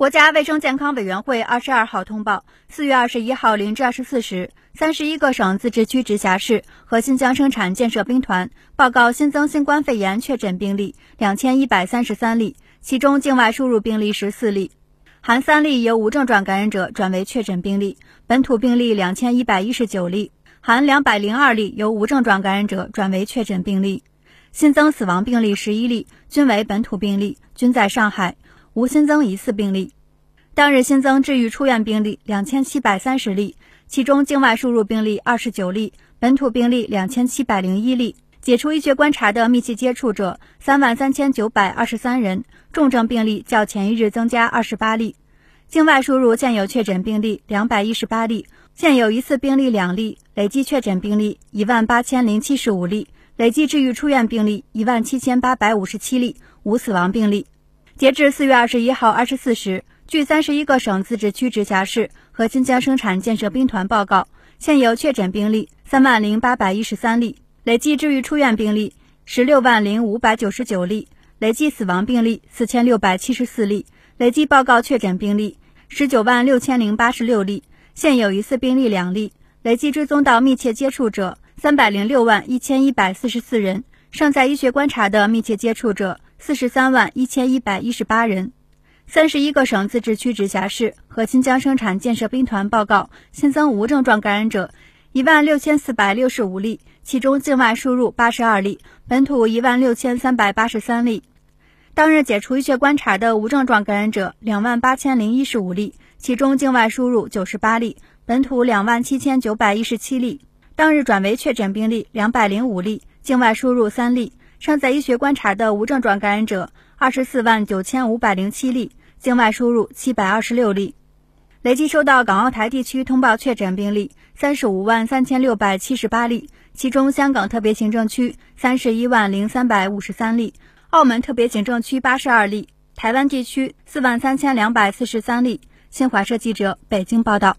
国家卫生健康委员会二十二号通报，四月二十一号零至二十四时，三十一个省、自治区、直辖市和新疆生产建设兵团报告新增新冠肺炎确诊病例两千一百三十三例，其中境外输入病例十四例，含三例由无症状感染者转为确诊病例，本土病例两千一百一十九例，含两百零二例由无症状感染者转为确诊病例，新增死亡病例十一例，均为本土病例，均在上海。无新增疑似病例，当日新增治愈出院病例两千七百三十例，其中境外输入病例二十九例，本土病例两千七百零一例，解除医学观察的密切接触者三万三千九百二十三人，重症病例较前一日增加二十八例，境外输入现有确诊病例两百一十八例，现有疑似病例两例，累计确诊病例一万八千零七十五例，累计治愈出院病例一万七千八百五十七例，无死亡病例。截至四月二十一号二十四时，据三十一个省、自治区、直辖市和新疆生产建设兵团报告，现有确诊病例三万零八百一十三例，累计治愈出院病例十六万零五百九十九例，累计死亡病例四千六百七十四例，累计报告确诊病例十九万六千零八十六例，现有疑似病例两例，累计追踪到密切接触者三百零六万一千一百四十四人，尚在医学观察的密切接触者。四十三万一千一百一十八人，三十一个省、自治区、直辖市和新疆生产建设兵团报告新增无症状感染者一万六千四百六十五例，其中境外输入八十二例，本土一万六千三百八十三例。当日解除医学观察的无症状感染者两万八千零一十五例，其中境外输入九十八例，本土两万七千九百一十七例。当日转为确诊病例两百零五例，境外输入三例。尚在医学观察的无症状感染者二十四万九千五百零七例，境外输入七百二十六例，累计收到港澳台地区通报确诊病例三十五万三千六百七十八例，其中香港特别行政区三十一万零三百五十三例，澳门特别行政区八十二例，台湾地区四万三千两百四十三例。新华社记者北京报道。